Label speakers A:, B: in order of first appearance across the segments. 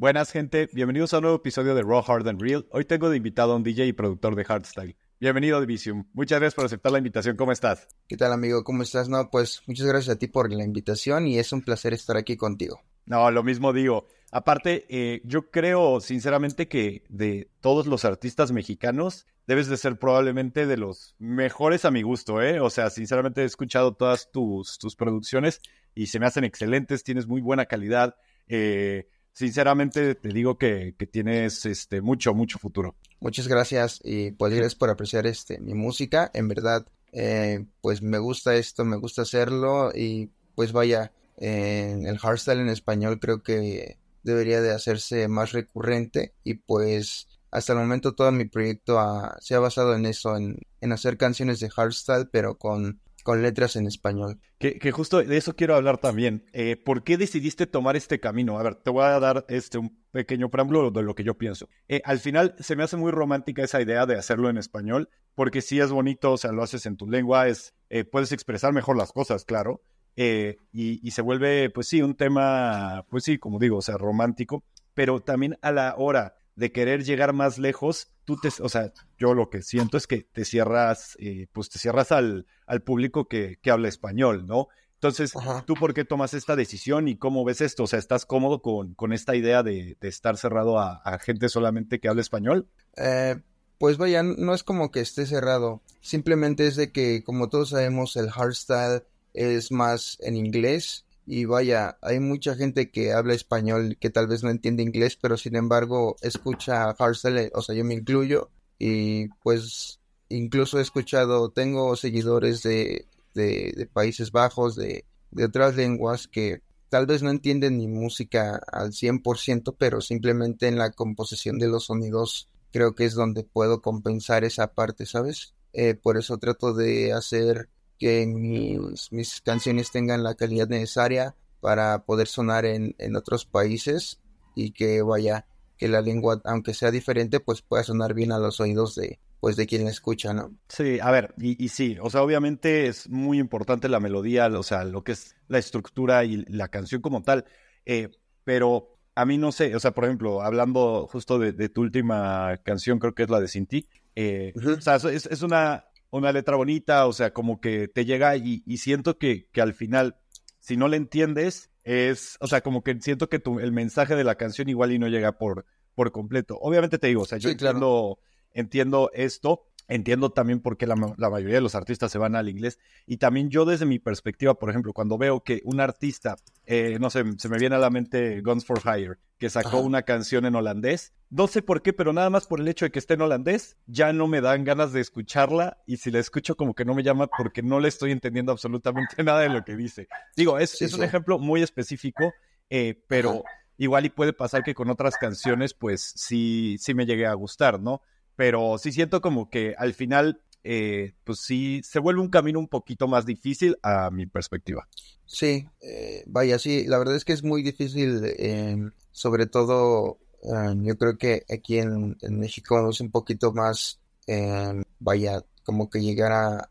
A: Buenas, gente. Bienvenidos a un nuevo episodio de Raw Hard and Real. Hoy tengo de invitado a un DJ y productor de hardstyle. Bienvenido, Divisium. Muchas gracias por aceptar la invitación. ¿Cómo estás?
B: ¿Qué tal, amigo? ¿Cómo estás? No, pues muchas gracias a ti por la invitación y es un placer estar aquí contigo.
A: No, lo mismo digo. Aparte, eh, yo creo sinceramente que de todos los artistas mexicanos, debes de ser probablemente de los mejores a mi gusto, ¿eh? O sea, sinceramente he escuchado todas tus, tus producciones y se me hacen excelentes, tienes muy buena calidad. Eh, sinceramente te digo que, que, tienes este mucho, mucho futuro.
B: Muchas gracias y pues gracias por apreciar este mi música. En verdad, eh, pues me gusta esto, me gusta hacerlo y pues vaya, eh, el hardstyle en español creo que debería de hacerse más recurrente y pues hasta el momento todo mi proyecto se ha basado en eso, en, en hacer canciones de hardstyle pero con con letras en español.
A: Que, justo de eso quiero hablar también. Eh, ¿Por qué decidiste tomar este camino? A ver, te voy a dar este un pequeño preámbulo de lo que yo pienso. Eh, al final se me hace muy romántica esa idea de hacerlo en español, porque sí es bonito, o sea, lo haces en tu lengua, es, eh, puedes expresar mejor las cosas, claro. Y, y se vuelve, pues sí, un tema, pues sí, como digo, o sea, romántico, pero también a la hora de querer llegar más lejos, tú te, o sea, yo lo que siento es que te cierras, eh, pues te cierras al, al público que, que, habla español, ¿no? Entonces, Ajá. ¿tú por qué tomas esta decisión y cómo ves esto? O sea, ¿estás cómodo con, con esta idea de, de estar cerrado a, a, gente solamente que habla español?
B: Eh, pues vaya, no es como que esté cerrado, simplemente es de que, como todos sabemos, el hardstyle es más en inglés y vaya, hay mucha gente que habla español que tal vez no entiende inglés, pero sin embargo escucha hardstyle, o sea, yo me incluyo y pues incluso he escuchado, tengo seguidores de, de, Países Bajos, de, de otras lenguas que tal vez no entienden mi música al 100%, pero simplemente en la composición de los sonidos creo que es donde puedo compensar esa parte, ¿sabes? Eh, por eso trato de hacer que mis, mis, canciones tengan la calidad necesaria para poder sonar en, en, otros países y que vaya, que la lengua, aunque sea diferente, pues pueda sonar bien a los oídos de, pues de quien la escucha, ¿no?
A: Sí, a ver, y, y, sí, o sea, obviamente es muy importante la melodía, o sea, lo que es la estructura y la canción como tal, eh, pero a mí no sé, o sea, por ejemplo, hablando justo de, de tu última canción, creo que es la de Sin Ti, eh, uh -huh. o sea, es, es una una letra bonita, o sea, como que te llega y, y siento que, que, al final, si no le entiendes, es, o sea, como que siento que tu, el mensaje de la canción igual y no llega por, por completo. Obviamente te digo, o sea, yo sí, entiendo, claro. entiendo esto, entiendo también por qué la, la, mayoría de los artistas se van al inglés. Y también yo desde mi perspectiva, por ejemplo, cuando veo que un artista, eh, no sé, se me viene a la mente Guns for Hire, que sacó Ajá. una canción en holandés, no sé por qué, pero nada más por el hecho de que esté en holandés, ya no me dan ganas de escucharla y si la escucho como que no me llama porque no le estoy entendiendo absolutamente nada de lo que dice. Digo, es, sí, es un sí. ejemplo muy específico, eh, pero Ajá. igual y puede pasar que con otras canciones pues sí, sí me llegue a gustar, ¿no? Pero sí siento como que al final, eh, pues sí, se vuelve un camino un poquito más difícil a mi perspectiva.
B: Sí, eh, vaya, sí, la verdad es que es muy difícil, eh, sobre todo, yo creo que aquí en, México es un poquito más, vaya, como que llegar a,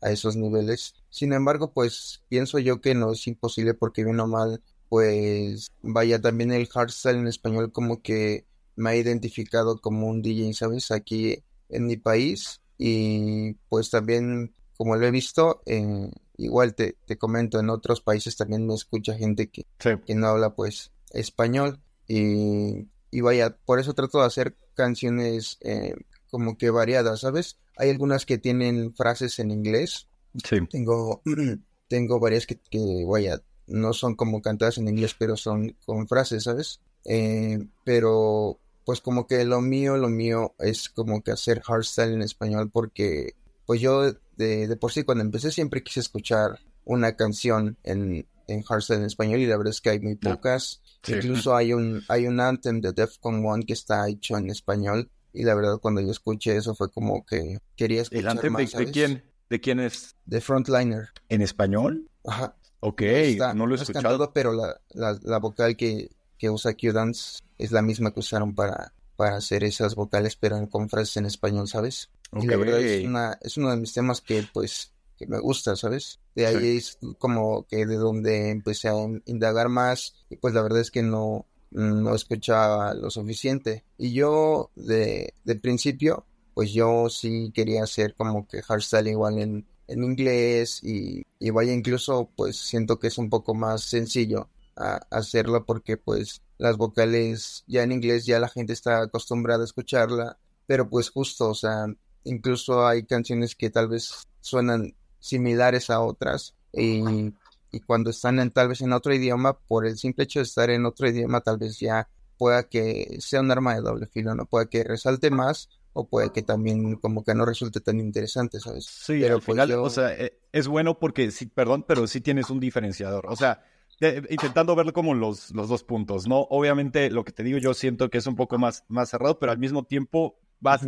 B: a, esos niveles. Sin embargo, pues pienso yo que no es imposible porque bien o mal, pues vaya, también el hardstyle en español como que me ha identificado como un DJ, ¿sabes? Aquí en mi país y pues también como lo he visto, eh, igual te, te, comento, en otros países también me escucha gente que, sí. que no habla pues español y, y, vaya, por eso trato de hacer canciones eh, como que variadas, ¿sabes? Hay algunas que tienen frases en inglés.
A: Sí.
B: Tengo, tengo varias que, que, vaya, no son como cantadas en inglés, pero son con frases, ¿sabes? Eh, pero pues como que lo mío, lo mío es como que hacer hardstyle en español porque pues yo de, de por sí cuando empecé siempre quise escuchar una canción en, en hardstyle en español y la verdad es que hay muy pocas. Sí. Incluso hay un, hay un anthem de Defcon One que está hecho en español y la verdad cuando yo escuché eso fue como que quería escuchar
A: ¿El anthem
B: más,
A: de, de, quién? ¿De quién es?
B: De Frontliner.
A: ¿En español?
B: Ajá.
A: Ok, está, no lo he escuchado.
B: Cantado, pero la, la, la vocal que, que usa Q-Dance es la misma que usaron para, para hacer esas vocales, pero con frases en español, ¿sabes? Okay. Y la verdad es, una, es uno de mis temas que, pues, que me gusta, ¿sabes? De ahí sí. es como que de donde empecé a indagar más, y pues la verdad es que no, no escuchaba lo suficiente. Y yo de, de principio, pues yo sí quería hacer como que hardstyle igual en, en inglés y, y, vaya incluso pues siento que es un poco más sencillo a, hacerlo porque pues las vocales ya en inglés ya la gente está acostumbrada a escucharla, pero pues justo, o sea, incluso hay canciones que tal vez suenan similares a otras y, y cuando están en, tal vez en otro idioma, por el simple hecho de estar en otro idioma, tal vez ya pueda que sea un arma de doble filo, ¿no? Pueda que resalte más o puede que también como que no resulte tan interesante, ¿sabes?
A: Sí, pero al pues final, o sea, eh, es bueno porque sí, perdón, pero sí tienes un diferenciador. O sea, intentando verlo como los, los dos puntos, ¿no? Obviamente lo que te digo yo siento que es un poco más, más cerrado, pero al mismo tiempo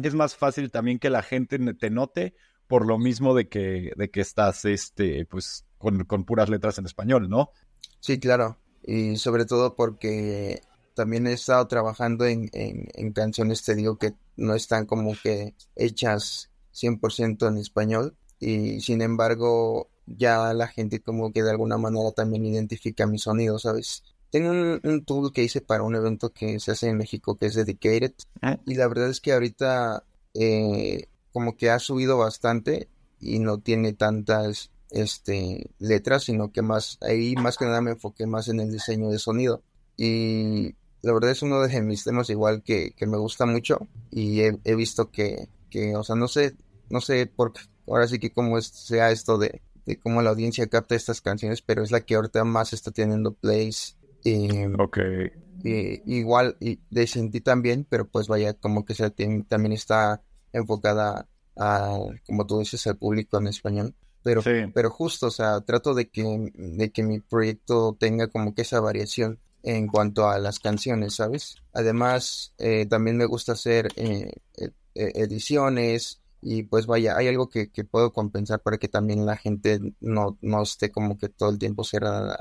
A: es más fácil también que la gente te note por lo mismo de que, de que estás, este, pues, con, con puras letras en español, ¿no?
B: Sí, claro. Y sobre todo porque también he estado trabajando en, en, canciones, te digo, que no están como que hechas 100% en español y sin embargo ya la gente como que de alguna manera también identifica mi sonido, ¿sabes? Tengo un, tool que hice para un evento que se hace en México que es Dedicated ah. y la verdad es que ahorita eh, como que ha subido bastante y no tiene tantas este letras, sino que más ahí más que nada me enfoqué más en el diseño de sonido y la verdad es uno de mis temas igual que, que me gusta mucho y he, he, visto que, que, o sea, no sé, no sé por ahora sí que cómo sea esto de, de cómo la audiencia capta estas canciones, pero es la que ahorita más está teniendo plays. Y,
A: ok.
B: Y, igual, y de sentí también, pero pues vaya, como que se también está enfocada a, como tú dices, al público en español. Pero, pero justo, o sea, trato de que, de que mi proyecto tenga como que esa variación en cuanto a las canciones, ¿sabes? Además, eh, también me gusta hacer eh, e, e, ediciones y pues vaya, hay algo que, puedo compensar para que también la gente no, no esté como que todo el tiempo cerrada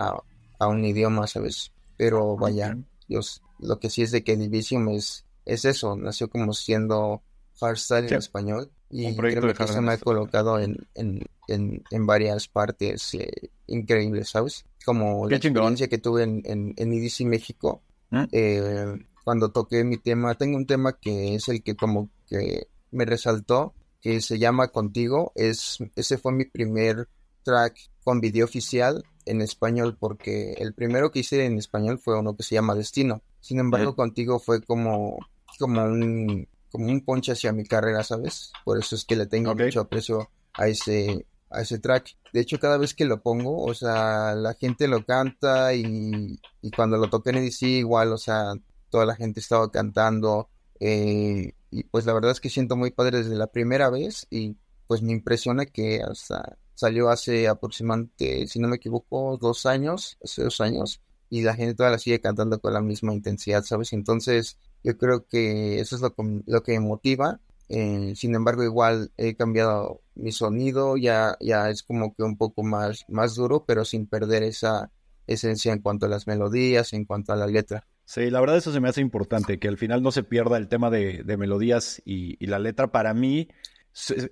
B: a, un idioma, ¿sabes? Pero vaya, Dios, lo que sí es de que Division es, es eso, nació como siendo hardstyle en español y creo que se me ha colocado en, en, en, varias partes eh, increíbles, ¿sabes? Como la experiencia que tuve en, en, en EDC México, ¿Mm? eh, cuando toqué mi tema, tengo un tema que es el que como que me resaltó, que se llama Contigo, es, ese fue mi primer track con video oficial en español, porque el primero que hice en español fue uno que se llama Destino. Sin embargo, Contigo fue como, como un como un ponche hacia mi carrera, ¿sabes? Por eso es que le tengo mucho aprecio a ese, a ese track. De hecho, cada vez que lo pongo, o sea, la gente lo canta y, y cuando lo toqué en EDC igual, o sea, toda la gente estaba cantando. Eh, y pues la verdad es que siento muy padre desde la primera vez y pues me impresiona que hasta salió hace aproximadamente, si no me equivoco, dos años, hace dos años, y la gente todavía la sigue cantando con la misma intensidad, ¿sabes? Entonces, yo creo que eso es lo, lo que me motiva. Eh, sin embargo, igual he cambiado mi sonido, ya, ya es como que un poco más, más duro, pero sin perder esa esencia en cuanto a las melodías, en cuanto a la letra.
A: Sí, la verdad eso se me hace importante, que al final no se pierda el tema de, melodías y, la letra. Para mí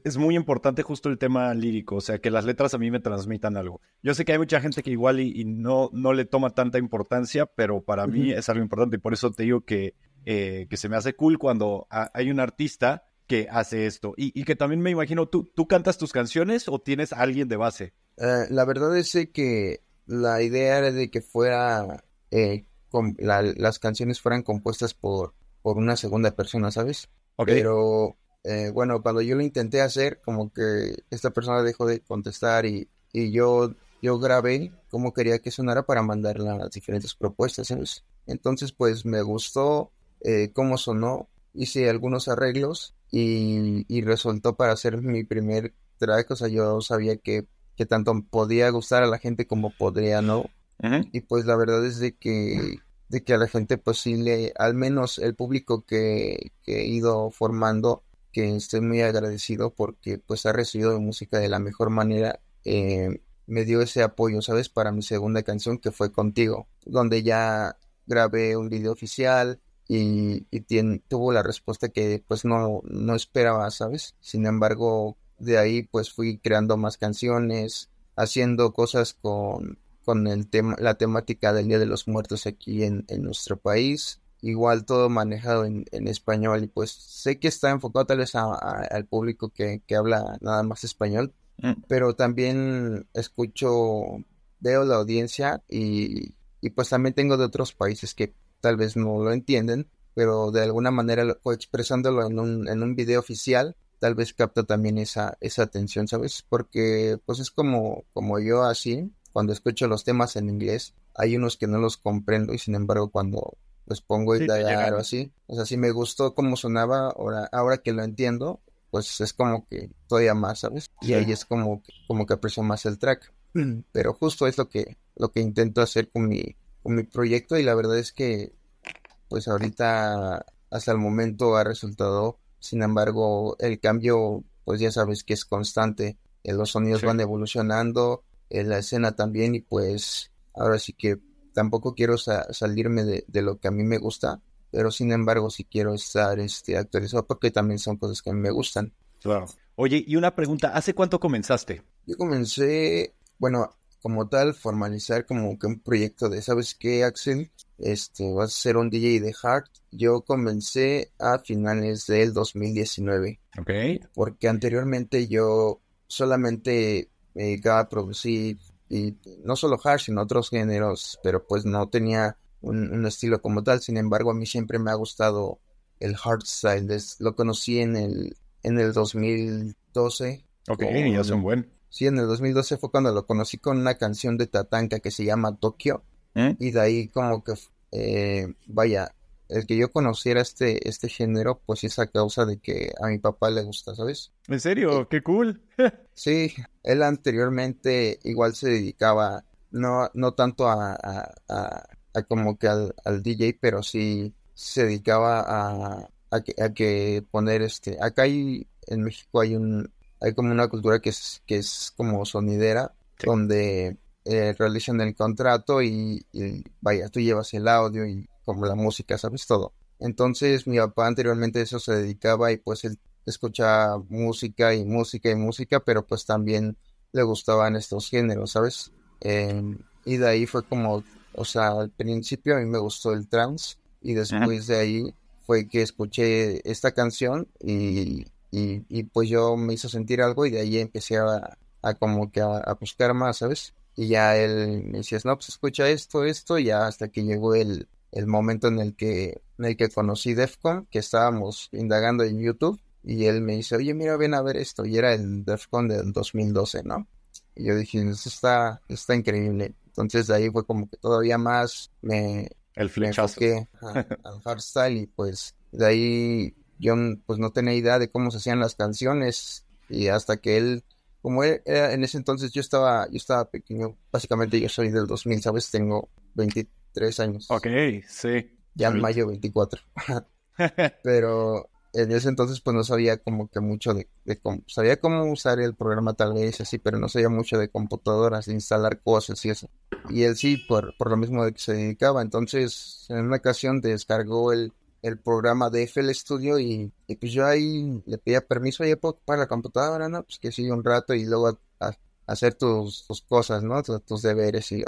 A: es, muy importante justo el tema lírico, o sea, que las letras a mí me transmitan algo. Yo sé que hay mucha gente que igual y, no, no le toma tanta importancia, pero para mí es algo importante y por eso te digo que eh, que se me hace cool cuando hay un artista que hace esto. Y, que también me imagino, ¿tú, ¿tú cantas tus canciones o tienes a alguien de base?
B: Eh, la verdad es que la idea era de que fuera, eh, las canciones fueran compuestas por, por una segunda persona, ¿sabes? Pero bueno, cuando yo lo intenté hacer, como que esta persona dejó de contestar y, y yo, yo grabé como quería que sonara para mandarle las diferentes propuestas, ¿sabes? Entonces, pues me gustó, eh, cómo sonó, hice algunos arreglos y, y, resultó para hacer mi primer track, o sea, yo sabía que, que tanto podía gustar a la gente como podría no. Y pues la verdad es de que, de que a la gente pues sí le, al menos el público que, que he ido formando, que estoy muy agradecido porque pues ha recibido música de la mejor manera. Eh, me dio ese apoyo, ¿sabes? Para mi segunda canción que fue Contigo, donde ya grabé un video oficial, y, tuvo la respuesta que pues no, no esperaba, ¿sabes? Sin embargo, de ahí pues fui creando más canciones, haciendo cosas con, con el tema, la temática del Día de los Muertos aquí en, en nuestro país. Igual todo manejado en, en, español y pues sé que está enfocado tal vez al público que, que, habla nada más español, mm. pero también escucho, veo la audiencia y, y pues también tengo de otros países que tal vez no lo entienden, pero de alguna manera o expresándolo en un, en un video oficial, tal vez capta también esa, esa atención, ¿sabes? Porque pues es como, como yo así, cuando escucho los temas en inglés, hay unos que no los comprendo y sin embargo cuando los pongo y o así, o sea, si me gustó cómo sonaba, ahora, ahora que lo entiendo, pues es como que todavía más, ¿sabes? Y ahí es como, como que aprecio más el track. Pero justo es lo que, lo que intento hacer con mi, con mi proyecto y la verdad es que pues ahorita hasta el momento ha resultado sin embargo, el cambio, pues ya sabes que es constante. Eh, los sonidos van evolucionando, en la escena también, y pues ahora sí que tampoco quiero salirme de, lo que a mí me gusta, pero sin embargo sí quiero estar este, actualizado porque también son cosas que a mí me gustan.
A: Claro. Oye, y una pregunta, ¿hace cuánto comenzaste?
B: Yo comencé, bueno, como tal, formalizar como que un proyecto de, ¿sabes qué, Axel? Este, vas a ser un DJ de hard. Yo comencé a finales del 2019.
A: Ok.
B: Porque anteriormente yo solamente me dedicaba a producir, y no solo hard, sino otros géneros, pero pues no tenía un, estilo como tal. Sin embargo, a mí siempre me ha gustado el hardstyle. lo conocí en el, en el 2012.
A: Ok, ya son buen.
B: Sí, en el 2012 fue cuando lo conocí con una canción de Tatanka que se llama Tokio. ¿Eh? Y de ahí como que, eh, vaya, el que yo conociera este, este género, pues es a causa de que a mi papá le gusta, ¿sabes?
A: ¿En serio? ¡Qué cool!
B: sí, él anteriormente igual se dedicaba, no, no tanto a, a, como que al, al, DJ, pero sí se dedicaba a, a, que, a que poner este, acá hay, en México hay un, hay como una cultura que es, que es como sonidera, donde eh, realizan el contrato y, vaya, tú llevas el audio y como la música, sabes todo. Entonces mi papá anteriormente a eso se dedicaba y pues él escuchaba música y música y música, pero pues también le gustaban estos géneros, ¿sabes? Em, y de ahí fue como, o sea, al principio a mí me gustó el trance y después de ahí fue que escuché esta canción y y, y, pues yo me hizo sentir algo y de ahí empecé a, a como que a, buscar más, ¿sabes? Y ya él me decía, no, pues escucha esto, esto, y ya hasta que llegó el, el momento en el que, en el que conocí Defcon, que estábamos indagando en YouTube, y él me dice, oye, mira, ven a ver esto, y era el Defcon del 2012, ¿no? Y yo dije, esto está, está increíble. Entonces de ahí fue como que todavía más me...
A: El flechazo.
B: al hardstyle y pues de ahí yo pues no tenía idea de cómo se hacían las canciones y hasta que él como él, en ese entonces yo estaba yo estaba pequeño básicamente yo soy del 2000 sabes tengo 23 años.
A: Ok sí.
B: Ya en mayo 24 pero en ese entonces pues no sabía como que mucho de, cómo sabía cómo usar el programa tal vez así pero no sabía mucho de computadoras de instalar cosas y eso. Y él sí por, por lo mismo de que se dedicaba. Entonces en una ocasión descargó el el programa de FL Studio y, pues yo ahí le pedía permiso, y para la computadora, ¿no? Pues que sí, un rato y luego a, hacer tus, cosas, ¿no? Tus, deberes y.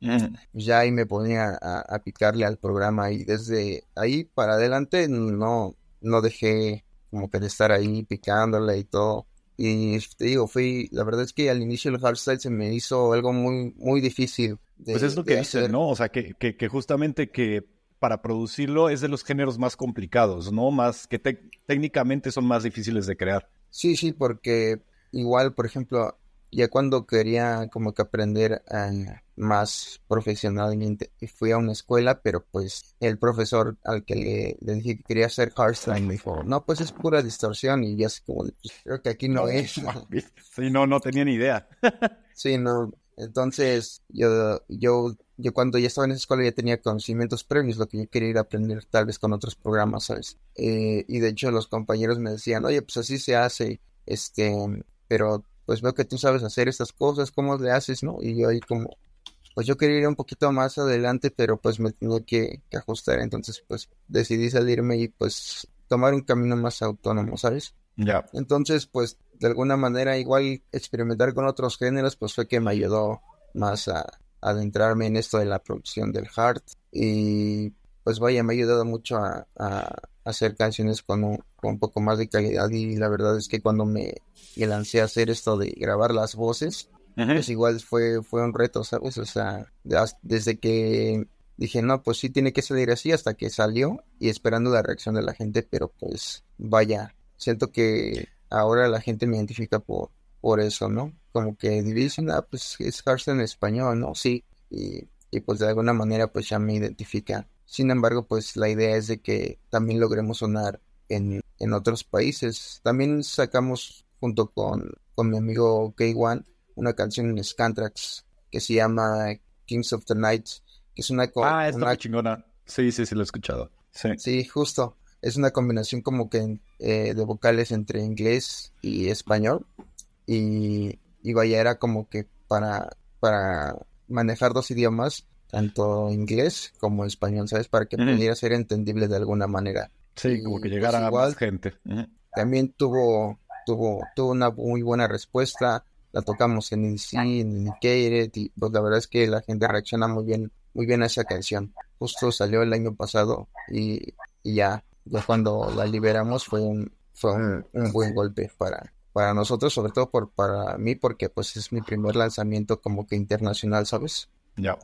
B: Pues ya ahí me ponía a, picarle al programa y desde ahí para adelante no, no dejé como que de estar ahí picándole y todo. Y te digo, fui, la verdad es que al inicio el hardstyle se me hizo algo muy, muy difícil.
A: pues es lo que dice, ¿no? O sea, que, que, que justamente que para producirlo es de los géneros más complicados, ¿no? Más que técnicamente son más difíciles de crear.
B: Sí, sí, porque igual, por ejemplo, ya cuando quería como que aprender eh, más profesionalmente, fui a una escuela, pero pues el profesor al que le, dije que quería hacer hardstyle me dijo, no, pues es pura distorsión y ya así como, pues, creo que aquí no es.
A: Sí, no, no tenía ni idea.
B: sí, no, entonces yo, yo yo cuando ya estaba en esa escuela ya tenía conocimientos previos, lo que yo quería ir a aprender tal vez con otros programas, ¿sabes? Eh, y de hecho los compañeros me decían, oye, pues así se hace, este, pero pues veo que tú sabes hacer estas cosas, ¿cómo le haces, no? Y yo ahí como, pues yo quería ir un poquito más adelante, pero pues me tenía que, ajustar, entonces pues decidí salirme y pues tomar un camino más autónomo, ¿sabes?
A: Ya.
B: Entonces, pues de alguna manera igual experimentar con otros géneros, pues fue que me ayudó más a, adentrarme en esto de la producción del Heart y pues vaya, me ha ayudado mucho a, hacer canciones con un, con un, poco más de calidad y la verdad es que cuando me, lancé a hacer esto de grabar las voces, pues igual fue, fue un reto, ¿sabes? O sea, desde que dije, no, pues sí tiene que salir así hasta que salió y esperando la reacción de la gente, pero pues vaya, siento que ahora la gente me identifica por, por eso, ¿no? Como que dicen, ah, pues es Hearthstone en español, ¿no? Sí, y, y pues de alguna manera pues ya me identifica. Sin embargo, pues la idea es de que también logremos sonar en, en otros países. También sacamos junto con, con mi amigo K1 una canción en Scantrax que se llama Kings of the Night, que es una...
A: Ah, está chingona. Sí, sí, sí, lo he escuchado. Sí,
B: sí justo. Es una combinación como que eh, de vocales entre inglés y español. Y, y vaya, era como que para, para manejar dos idiomas, tanto inglés como español, ¿sabes? Para que pudiera ser entendible de alguna manera.
A: Sí, como que llegara a más gente.
B: También tuvo, tuvo, tuvo una muy buena respuesta. La tocamos en EDC, en Indicated, y pues la verdad es que la gente reacciona muy bien, muy bien a esa canción. Justo salió el año pasado y, ya, ya cuando la liberamos fue un, fue un, buen golpe para, para nosotros, sobre todo por, para mí, porque pues es mi primer lanzamiento como que internacional, ¿sabes?
A: Ya.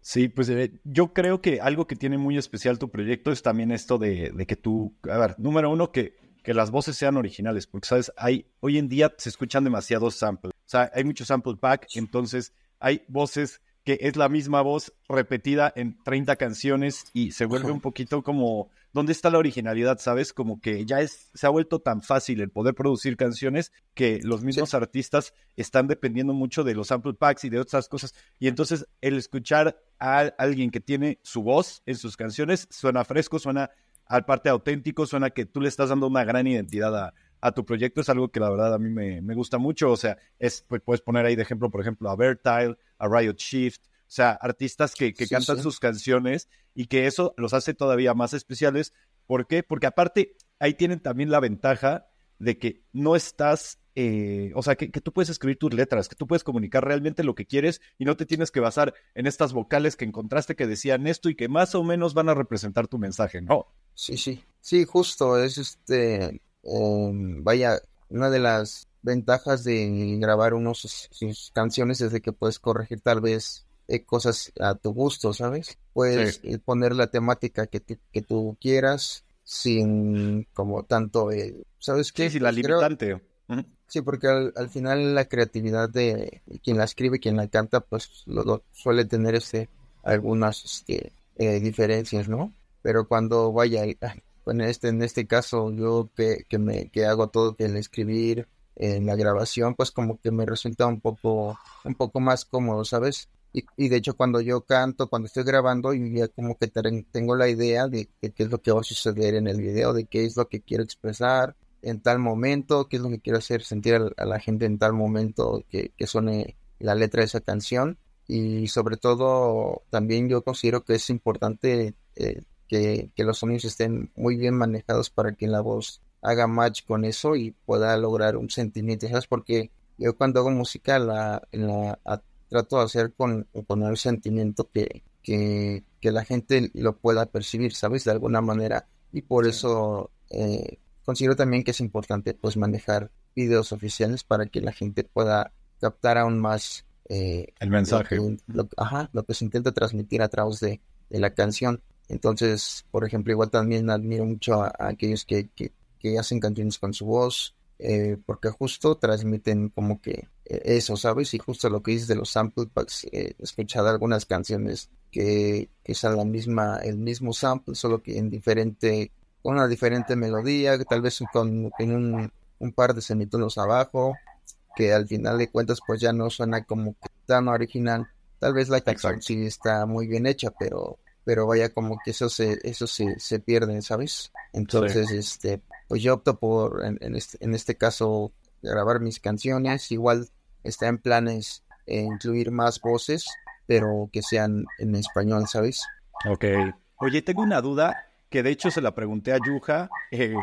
A: Sí, pues eh, yo creo que algo que tiene muy especial tu proyecto es también esto de, de que tú, a ver, número uno, que, que las voces sean originales, porque, ¿sabes? Hay, hoy en día se escuchan demasiados samples, o sea, hay mucho sample pack, entonces hay voces que es la misma voz repetida en 30 canciones y se vuelve un poquito como, ¿dónde está la originalidad? ¿Sabes? Como que ya es, se ha vuelto tan fácil el poder producir canciones que los mismos artistas están dependiendo mucho de los sample packs y de otras cosas. Y entonces el escuchar a alguien que tiene su voz en sus canciones suena fresco, suena al parte auténtico, suena que tú le estás dando una gran identidad a, a tu proyecto es algo que la verdad a mí me, me gusta mucho. O sea, es, pues, puedes poner ahí de ejemplo, por ejemplo, a Vertile, a Riot Shift, o sea, artistas que, que cantan sus canciones y que eso los hace todavía más especiales. ¿Por qué? Porque aparte ahí tienen también la ventaja de que no estás, eh, o sea, que, que, tú puedes escribir tus letras, que tú puedes comunicar realmente lo que quieres y no te tienes que basar en estas vocales que encontraste que decían esto y que más o menos van a representar tu mensaje, ¿no?
B: Sí, sí, sí, justo, es este, vaya, una de las ventajas de grabar unos sus, canciones es de que puedes corregir tal vez eh, cosas a tu gusto, ¿sabes? Puedes eh, poner la temática que, que tú quieras sin como tanto, eh, ¿sabes qué?
A: Sí, la limitante.
B: Sí, porque al, final la creatividad de quien la escribe, quien la canta, pues lo, suele tener este algunas este, diferencias, ¿no? Pero cuando vaya, en este, en este caso, yo que, que, me, que hago todo el escribir, en la grabación, pues como que me resulta un poco, un poco más cómodo, ¿sabes? Y, y de hecho cuando yo canto, cuando estoy grabando, yo ya como que tengo la idea de, qué es lo que va a suceder en el video, de qué es lo que quiero expresar en tal momento, qué es lo que quiero hacer sentir a, la gente en tal momento que, que suene la letra de esa canción. Y sobre todo, también yo considero que es importante eh, que, los sonidos estén muy bien manejados para que la voz haga match con eso y pueda lograr un sentimiento, ¿sabes? Porque yo cuando hago música la, la trato de hacer con, con el sentimiento que, que, la gente lo pueda percibir, ¿sabes? De alguna manera. Y por eso eh, considero también que es importante pues manejar videos oficiales para que la gente pueda captar aún más
A: eh, el mensaje.
B: Lo ajá, lo que se intenta transmitir a través de, de la canción. Entonces, por ejemplo, igual también admiro mucho a, aquellos que, que, hacen canciones con su voz, eh, porque justo transmiten como que eh, eso, ¿sabes? Y justo lo que dices de los sample packs, eh, escuchar algunas canciones que, que es la misma, el mismo sample, solo que en diferente, con una diferente melodía, tal vez con, un, un par de semitonos abajo, que al final de cuentas pues ya no suena como tan original. Tal vez la canción sí está muy bien hecha, pero pero vaya como que eso se, eso se, se pierde, ¿sabes? Entonces, este, pues yo opto por, en, este, en este caso, grabar mis canciones, igual está en planes eh, incluir más voces, pero que sean en español, ¿sabes?
A: Ok. Oye, tengo una duda que de hecho se la pregunté a Yuja, eh,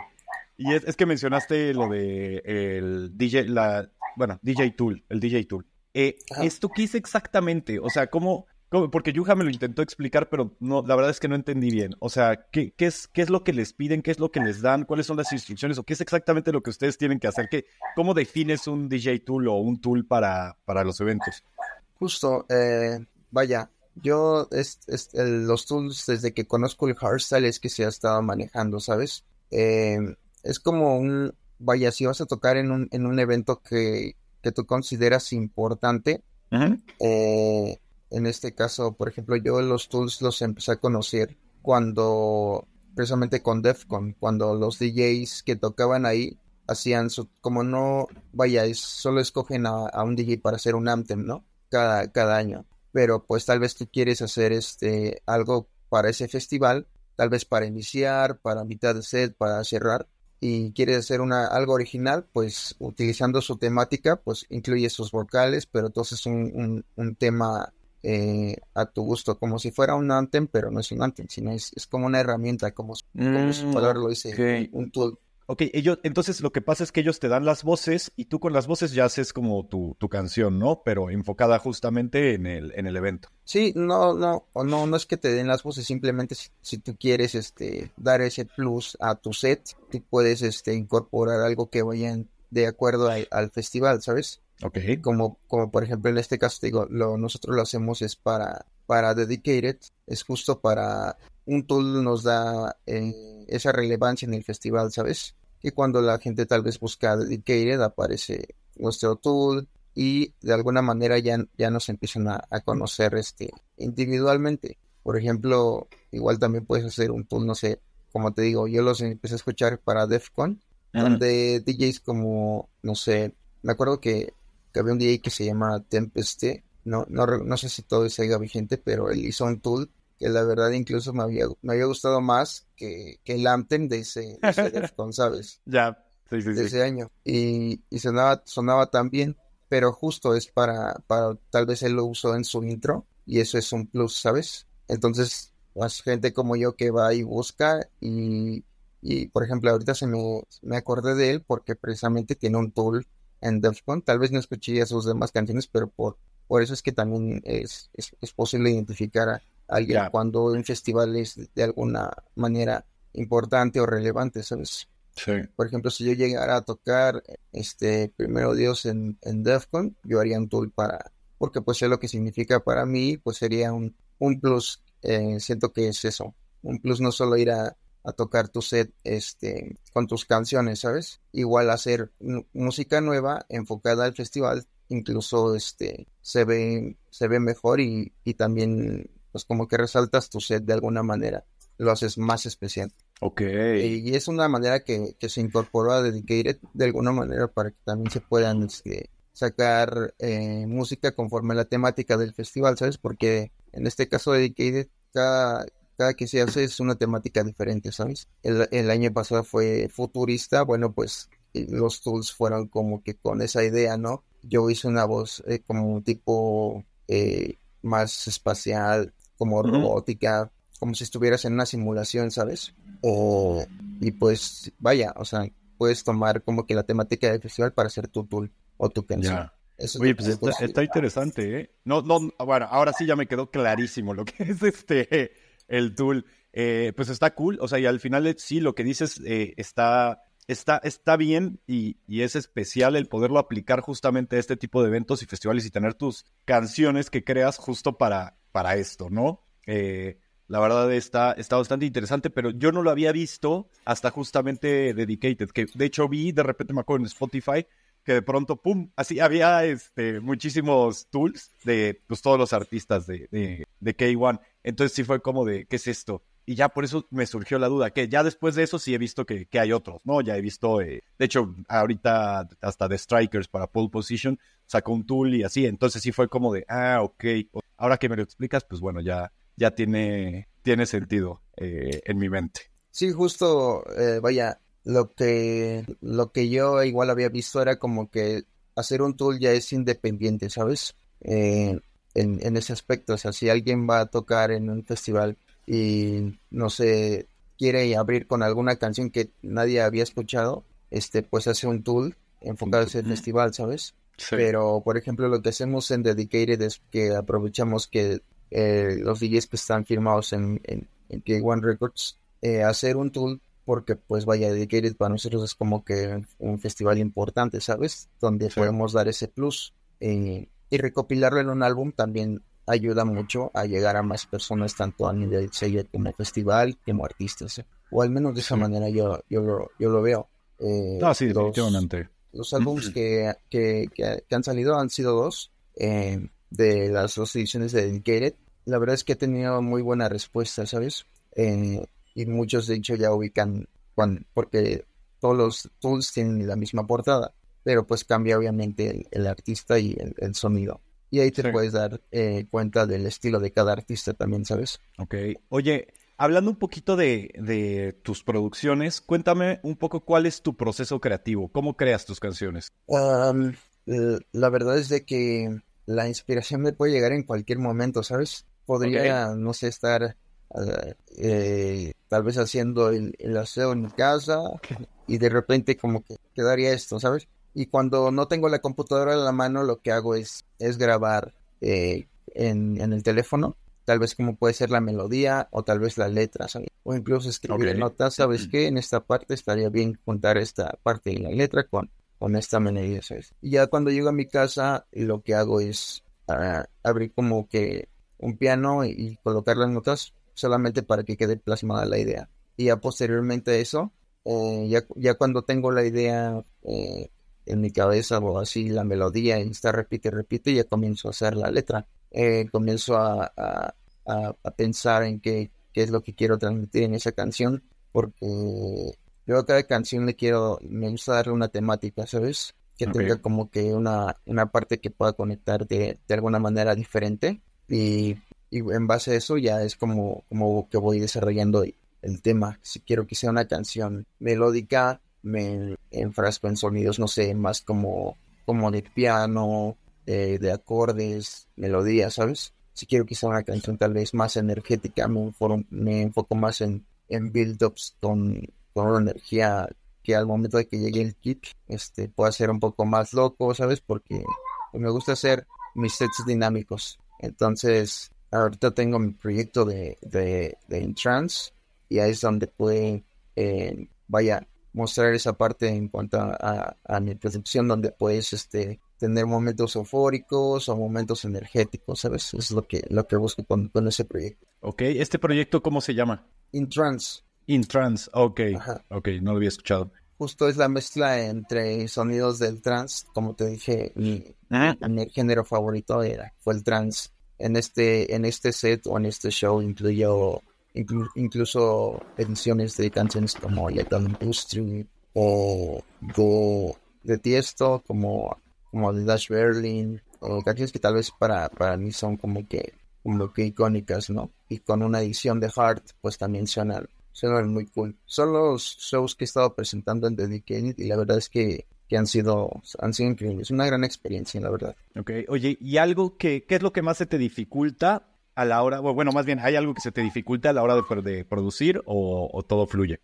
A: y es, es, que mencionaste lo de el DJ, la, bueno, DJ Tool, el DJ Tool. Eh, ¿Esto qué es exactamente? O sea, ¿cómo, Porque Yuja me lo intentó explicar, pero no, la verdad es que no entendí bien. O sea, ¿qué, qué, es, ¿qué es lo que les piden? ¿Qué es lo que les dan? ¿Cuáles son las instrucciones? ¿O qué es exactamente lo que ustedes tienen que hacer? ¿Qué, ¿Cómo defines un DJ tool o un tool para, para los eventos?
B: Justo, eh, vaya, yo es, los tools desde que conozco el hardstyle es que se ha estado manejando, ¿sabes? Eh, es como un, vaya, si vas a tocar en un, en un evento que, que tú consideras importante, eh, en este caso, por ejemplo, yo los tools los empecé a conocer cuando, precisamente con Defcon, cuando los DJs que tocaban ahí hacían su, como no, vaya, solo escogen a, un DJ para hacer un anthem, ¿no? Cada, cada año. Pero pues tal vez tú quieres hacer este algo para ese festival, tal vez para iniciar, para mitad de set, para cerrar y quieres hacer una, algo original, pues utilizando su temática, pues incluye sus vocales, pero entonces un, un tema eh, a tu gusto, como si fuera un anthem, pero no es un anthem, sino es, es como una herramienta, como, como su palabra lo dice, un tool.
A: Ok, ellos, entonces lo que pasa es que ellos te dan las voces y tú con las voces ya haces como tu, tu canción, ¿no? Pero enfocada justamente en el, en el evento.
B: Sí, no, no, no, no es que te den las voces, simplemente si, tú quieres este, dar ese plus a tu set, tú puedes este, incorporar algo que vaya de acuerdo al festival, ¿sabes?
A: Ok.
B: Como, como por ejemplo en este caso, digo, lo, nosotros lo hacemos es para, para Dedicated, es justo para un tool nos da eh, esa relevancia en el festival, ¿sabes? Que cuando la gente tal vez busca Dedicated aparece nuestro tool y de alguna manera ya, ya nos empiezan a, conocer este individualmente. Por ejemplo, igual también puedes hacer un tool, no sé, como te digo, yo los empecé a escuchar para DEFCON, donde DJs como, no sé, me acuerdo que, había un DJ que se llama Tempeste, no, no, no sé si todo siga vigente, pero él hizo un tool que la verdad incluso me había, me había gustado más que, que el Anthem de ese, de ¿sabes?
A: Ya, sí, sí,
B: de ese año. Y, y, sonaba, sonaba tan bien, pero justo es para, para, tal vez él lo usó en su intro y eso es un plus, ¿sabes? Entonces, más gente como yo que va y busca y, y por ejemplo, ahorita se me, me acordé de él porque precisamente tiene un tool en Defcon. Tal vez no escuché sus demás canciones, pero por, por eso es que también es, es, es posible identificar a alguien cuando un festival es de alguna manera importante o relevante, ¿sabes?
A: Sí.
B: Por ejemplo, si yo llegara a tocar este primero Dios en, en Defcon, yo haría un tool para, porque pues es lo que significa para mí, pues sería un, un plus, eh, siento que es eso, un plus no solo ir a, a tocar tu set este con tus canciones, ¿sabes? Igual hacer música nueva enfocada al festival, incluso este se ve se ve mejor y, y también pues como que resaltas tu set de alguna manera, lo haces más especial.
A: Ok.
B: Y, es una manera que, se incorporó a Dedicated de alguna manera para que también se puedan este, sacar eh, música conforme a la temática del festival, ¿sabes? Porque en este caso Dedicated, cada, cada que se hace es una temática diferente, ¿sabes? El, año pasado fue futurista, bueno, pues los tools fueron como que con esa idea, ¿no? Yo hice una voz eh, como tipo eh, más espacial, como robótica, como si estuvieras en una simulación, ¿sabes? O, y pues, vaya, o sea, puedes tomar como que la temática del festival para hacer tu tool o tu canción.
A: Oye, pues está, interesante, ¿eh? No, no, bueno, ahora sí ya me quedó clarísimo lo que es este, el tool. Eh, pues está cool, o sea, y al final sí, lo que dices eh, está, está, está bien y, y, es especial el poderlo aplicar justamente a este tipo de eventos y festivales y tener tus canciones que creas justo para, para esto, ¿no? Eh, la verdad está, está bastante interesante, pero yo no lo había visto hasta justamente Dedicated, que de hecho vi, de repente me acuerdo en Spotify, que de pronto, pum, así había este, muchísimos tools de pues, todos los artistas de, de, K1. Entonces sí fue como de, ¿qué es esto? Y ya por eso me surgió la duda, que ya después de eso sí he visto que, que hay otros, ¿no? Ya he visto, eh, de hecho, ahorita hasta The Strikers para Pole Position sacó un tool y así, entonces sí fue como de, ah, ok, ahora que me lo explicas, pues bueno, ya, ya tiene, tiene sentido eh, en mi mente.
B: Sí, justo, eh, vaya, lo que, lo que yo igual había visto era como que hacer un tool ya es independiente, ¿sabes? Eh, en, en ese aspecto, o sea, si alguien va a tocar en un festival y no sé, quiere abrir con alguna canción que nadie había escuchado, este, pues hace un tool enfocado en ese festival, ¿sabes? Pero, por ejemplo, lo que hacemos en Dedicated es que aprovechamos que eh, los DJs que están firmados en, en, en K1 Records, eh, hacer un tool porque pues vaya, Dedicated para nosotros es como que un festival importante, ¿sabes? Donde podemos dar ese plus. Eh, y recopilarlo en un álbum también ayuda mucho a llegar a más personas, tanto a nivel de como festival, como artistas. O al menos de esa manera yo, yo, lo, yo lo veo.
A: Eh, ah, sí, definitivamente.
B: Los, álbumes que, que, que, han salido han sido dos, eh, de las dos ediciones de Dedicated. La verdad es que he tenido muy buena respuesta, ¿sabes? Eh, y muchos de hecho ya ubican, porque todos los tools tienen la misma portada, pero pues cambia obviamente el, artista y el sonido. Y ahí te puedes dar eh, cuenta del estilo de cada artista también, ¿sabes?
A: Ok. Oye, hablando un poquito de, tus producciones, cuéntame un poco cuál es tu proceso creativo, cómo creas tus canciones.
B: la verdad es de que la inspiración me puede llegar en cualquier momento, ¿sabes? Podría, no sé, estar ah, eh, tal vez haciendo el, el, aseo en mi casa y de repente como que quedaría esto, ¿sabes? Y cuando no tengo la computadora en la mano, lo que hago es, es grabar eh, en, el teléfono. Tal vez como puede ser la melodía o tal vez la letra, ¿sabes? O incluso escribir notas, ¿sabes qué? En esta parte estaría bien contar esta parte de la letra con, con esta melodía, ¿sabes? Y ya cuando llego a mi casa, lo que hago es ah, abrir como que un piano y, colocar las notas solamente para que quede plasmada la idea. Y ya posteriormente a eso, eh, ya, ya cuando tengo la idea eh, en mi cabeza o así la melodía y está repite, repite, y ya comienzo a hacer la letra. Eh, comienzo a, a, a, pensar en qué, qué es lo que quiero transmitir en esa canción, porque yo a cada canción le quiero, me gusta darle una temática, ¿sabes? Que tenga como que una, una parte que pueda conectar de, de alguna manera diferente y, y, en base a eso ya es como, como que voy desarrollando el tema. Si quiero que sea una canción melódica, me enfrasco en sonidos, no sé, más como, como de piano, de acordes, melodías, ¿sabes? Si quiero sea una canción tal vez más energética, me, me enfoco más en, en build-ups con, con energía que al momento de que llegue el kit, este, pueda ser un poco más loco, ¿sabes? Porque me gusta hacer mis sets dinámicos. Entonces, ahorita tengo mi proyecto de, de, de y ahí es donde puede, eh, vaya, mostrar esa parte en cuanto a, mi percepción donde puedes este, tener momentos eufóricos o momentos energéticos, ¿sabes? es lo que, lo que busco con, ese proyecto.
A: Ok, ¿este proyecto cómo se llama?
B: In Trance.
A: In Trance, ok, ok, no lo había escuchado.
B: Justo es la mezcla entre sonidos del trance, como te dije, mi, mi género favorito era, fue el trance. En este, en este set o en este show incluyó incluso ediciones de canciones como Lethal Industry o Go de Tiesto, como, como de Dash Berlin, o canciones que tal vez para, para mí son como que, como que icónicas, ¿no? Y con una edición de Heart, pues también suenan, suenan muy cool. Son los shows que he estado presentando en Dedicated y la verdad es que que han sido, han sido increíbles. Una gran experiencia, la verdad.
A: Ok, oye, ¿y algo que, qué es lo que más se te dificulta a la hora, bueno, más bien, ¿hay algo que se te dificulta a la hora de, producir o, todo fluye?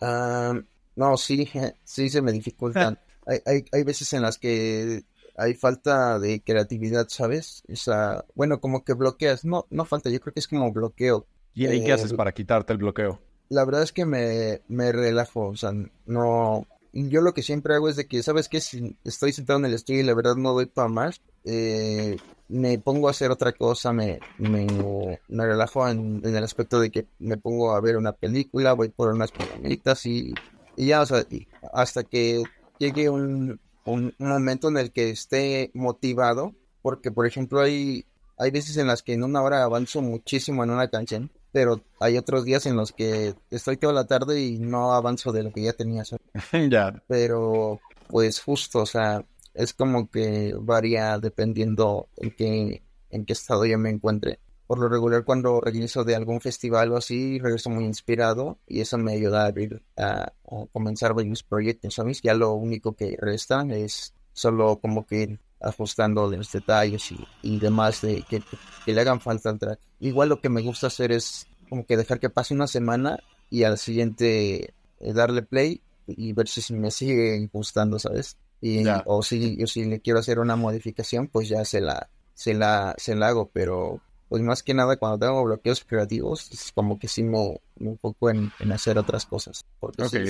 B: Ah, no, sí, sí se me dificultan. hay, hay, veces en las que hay falta de creatividad, ¿sabes? Esa, bueno, como que bloqueas, no, no falta, yo creo que es como bloqueo.
A: ¿Y ahí qué haces para quitarte el bloqueo?
B: La verdad es que me, me relajo, o sea, no, yo lo que siempre hago es de que, ¿sabes qué? Si estoy sentado en el estudio y la verdad no doy para más, eh, me pongo a hacer otra cosa, me, me, relajo en, el aspecto de que me pongo a ver una película, voy por unas palomitas y, y ya, o sea, hasta que llegue un, un, momento en el que esté motivado, porque por ejemplo hay, hay veces en las que en una hora avanzo muchísimo en una canción pero hay otros días en los que estoy toda la tarde y no avanzo de lo que ya tenía.
A: ya.
B: Pero pues justo, o sea, es como que varía dependiendo en qué, en qué estado yo me encuentre. Por lo regular, cuando regreso de algún festival o así, regreso muy inspirado y eso me ayuda a abrir, a, comenzar varios proyectos, ¿sabes? Ya lo único que resta es solo como que ajustando los detalles y, y demás de que, que, le hagan falta al track. Igual lo que me gusta hacer es como que dejar que pase una semana y al siguiente eh, darle play y ver si me sigue gustando, ¿sabes? Y, o si, yo si le quiero hacer una modificación, pues ya se la, se la, se la hago, pero pues más que nada cuando tengo bloqueos creativos, es como que sí me, enfoco en, hacer otras cosas.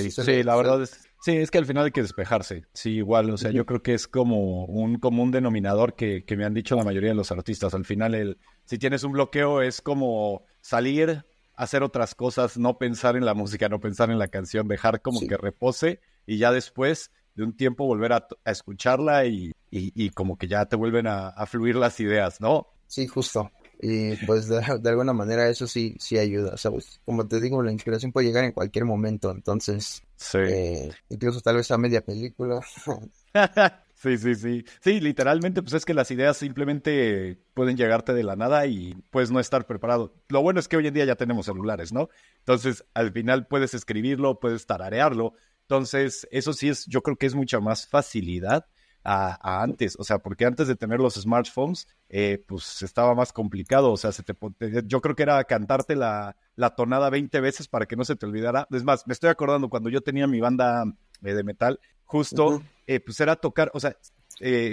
A: sí, la verdad es, sí, es que al final hay que despejarse. Sí, igual, o sea, yo creo que es como un común denominador que, que me han dicho la mayoría de los artistas. Al final, el, si tienes un bloqueo es como salir, hacer otras cosas, no pensar en la música, no pensar en la canción, dejar como que repose y ya después de un tiempo volver a, escucharla y, y, como que ya te vuelven a, a fluir las ideas, ¿no?
B: Sí, justo. Y pues de, alguna manera eso sí, sí ayuda, ¿sabes? Como te digo, la inspiración puede llegar en cualquier momento, entonces,
A: sí.
B: Eh, incluso tal vez a media película.
A: sí, sí, sí. Sí, literalmente, pues es que las ideas simplemente pueden llegarte de la nada y puedes no estar preparado. Lo bueno es que hoy en día ya tenemos celulares, ¿no? Entonces, al final puedes escribirlo, puedes tararearlo. Entonces, eso sí es, yo creo que es mucha más facilidad a, antes, o sea, porque antes de tener los smartphones, eh, pues estaba más complicado, o sea, se te, yo creo que era cantarte la, la, tonada 20 veces para que no se te olvidara. Es más, me estoy acordando cuando yo tenía mi banda eh, de metal, justo, eh, pues era tocar, o sea,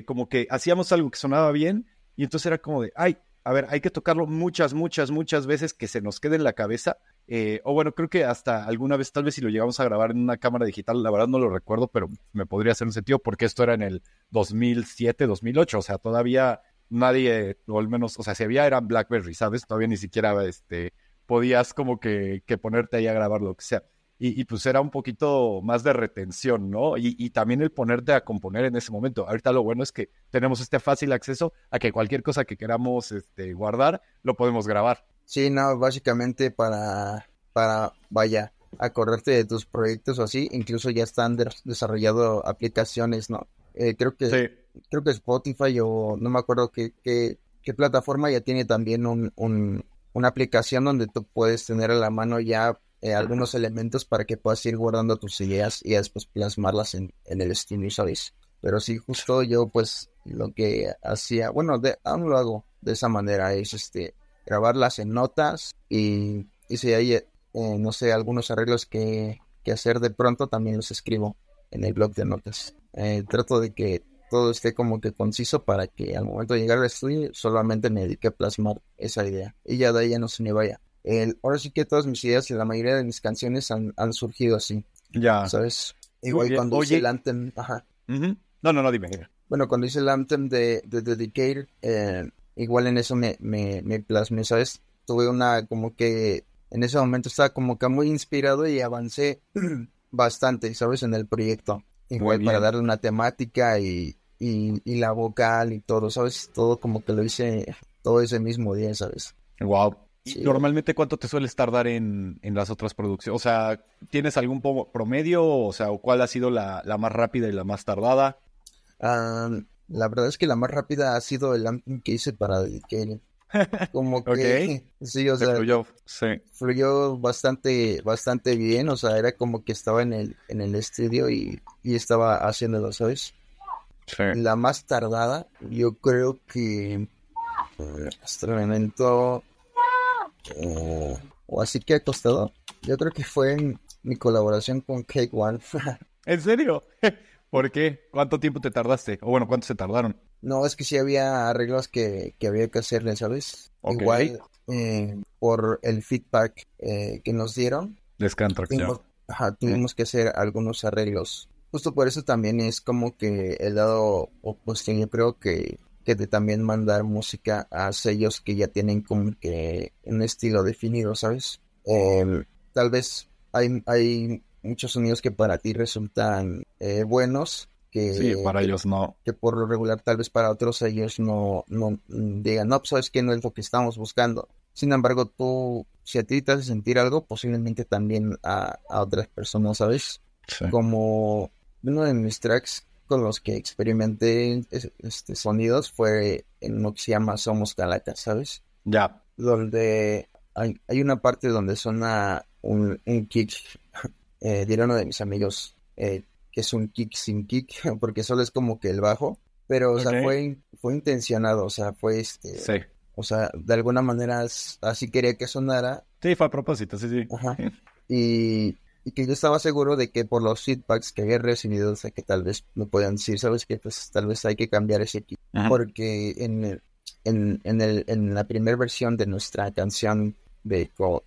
A: como que hacíamos algo que sonaba bien y entonces era como de, ay, a ver, hay que tocarlo muchas, muchas, muchas veces que se nos quede en la cabeza. Eh, o bueno, creo que hasta alguna vez, tal vez si lo llegamos a grabar en una cámara digital, la verdad no lo recuerdo, pero me podría hacer un sentido porque esto era en el 2007, 2008, o sea, todavía nadie, o al menos, o sea, si había eran BlackBerry, ¿sabes? Todavía ni siquiera este, podías como que, que ponerte ahí a grabar lo que sea. Y, pues era un poquito más de retención, ¿no? Y, también el ponerte a componer en ese momento. Ahorita lo bueno es que tenemos este fácil acceso a que cualquier cosa que queramos este, guardar, lo podemos grabar.
B: Sí, no, básicamente para, para, vaya, acordarte de tus proyectos o así, incluso ya están desarrollando aplicaciones, ¿no? Eh, creo que creo que Spotify o no me acuerdo qué, qué, qué plataforma ya tiene también un, un, una aplicación donde tú puedes tener a la mano ya eh, algunos elementos para que puedas ir guardando tus ideas y después plasmarlas en, el Steam, ¿sabes? Pero sí, justo yo pues lo que hacía, bueno, de, aún lo hago de esa manera, es este grabarlas en notas y, y si hay, eh, no sé, algunos arreglos que, que, hacer de pronto, también los escribo en el blog de notas. Eh, trato de que todo esté como que conciso para que al momento de llegar al estudio solamente me dedique a plasmar esa idea y ya de ahí ya no se me vaya ahora sí que todas mis ideas y la mayoría de mis canciones han, surgido así.
A: Ya.
B: ¿Sabes? Igual cuando hice el anthem. Ajá.
A: No, no, no, dime.
B: Bueno, cuando hice el anthem de, de Dedicated, eh, igual en eso me, me, me plasmé, ¿sabes? Tuve una como que en ese momento estaba como que muy inspirado y avancé bastante, ¿sabes? En el proyecto. Igual para darle una temática y, y, y, la vocal y todo, ¿sabes? Todo como que lo hice todo ese mismo día, ¿sabes?
A: Wow. ¿Normalmente cuánto te sueles tardar en, las otras producciones? O sea, ¿tienes algún promedio? O sea, ¿cuál ha sido la, más rápida y la más tardada?
B: La verdad es que la más rápida ha sido el anthem que hice para Dedicated. Como que sí, o sea,
A: fluyó, sí.
B: fluyó bastante, bastante bien, o sea, era como que estaba en el, en el estudio y, y estaba haciéndolo, ¿sabes? Sí. La más tardada, yo creo que hasta el momento o así que ha costado. Yo creo que fue en mi colaboración con Cake One.
A: ¿En serio? ¿Por qué? ¿Cuánto tiempo te tardaste? O bueno, ¿cuánto se tardaron?
B: No, es que sí había arreglos que, había que hacerle, ¿sabes? Igual, eh, por el feedback eh, que nos dieron.
A: Tuvimos,
B: ajá, tuvimos que hacer algunos arreglos. Justo por eso también es como que el lado opuesto, yo creo que que de también mandar música a sellos que ya tienen como que un estilo definido, ¿sabes? Em, tal vez hay, hay muchos sonidos que para ti resultan eh, buenos, que,
A: sí, para ellos no.
B: Que por lo regular tal vez para otros ellos no, no digan, no, pues sabes que no es lo que estamos buscando. Sin embargo, tú, si a ti te hace sentir algo, posiblemente también a, a otras personas, ¿sabes? Como uno de mis tracks con los que experimenté este sonidos fue en lo que se llama Somos Calacas, ¿sabes?
A: Ya.
B: Donde hay, hay, una parte donde suena un, un kick, eh, dirá uno de mis amigos, eh, que es un kick sin kick, porque solo es como que el bajo, pero, o sea, fue, fue intencionado, o sea, fue este...
A: Sí.
B: O sea, de alguna manera así quería que sonara.
A: Sí, fue a propósito, sí, sí.
B: Ajá. Y y que yo estaba seguro de que por los feedbacks que había recibido, o sea, que tal vez me puedan decir, ¿sabes qué? Pues tal vez hay que cambiar ese equipo. Porque en, el, en, en, el, en la primera versión de nuestra canción de con,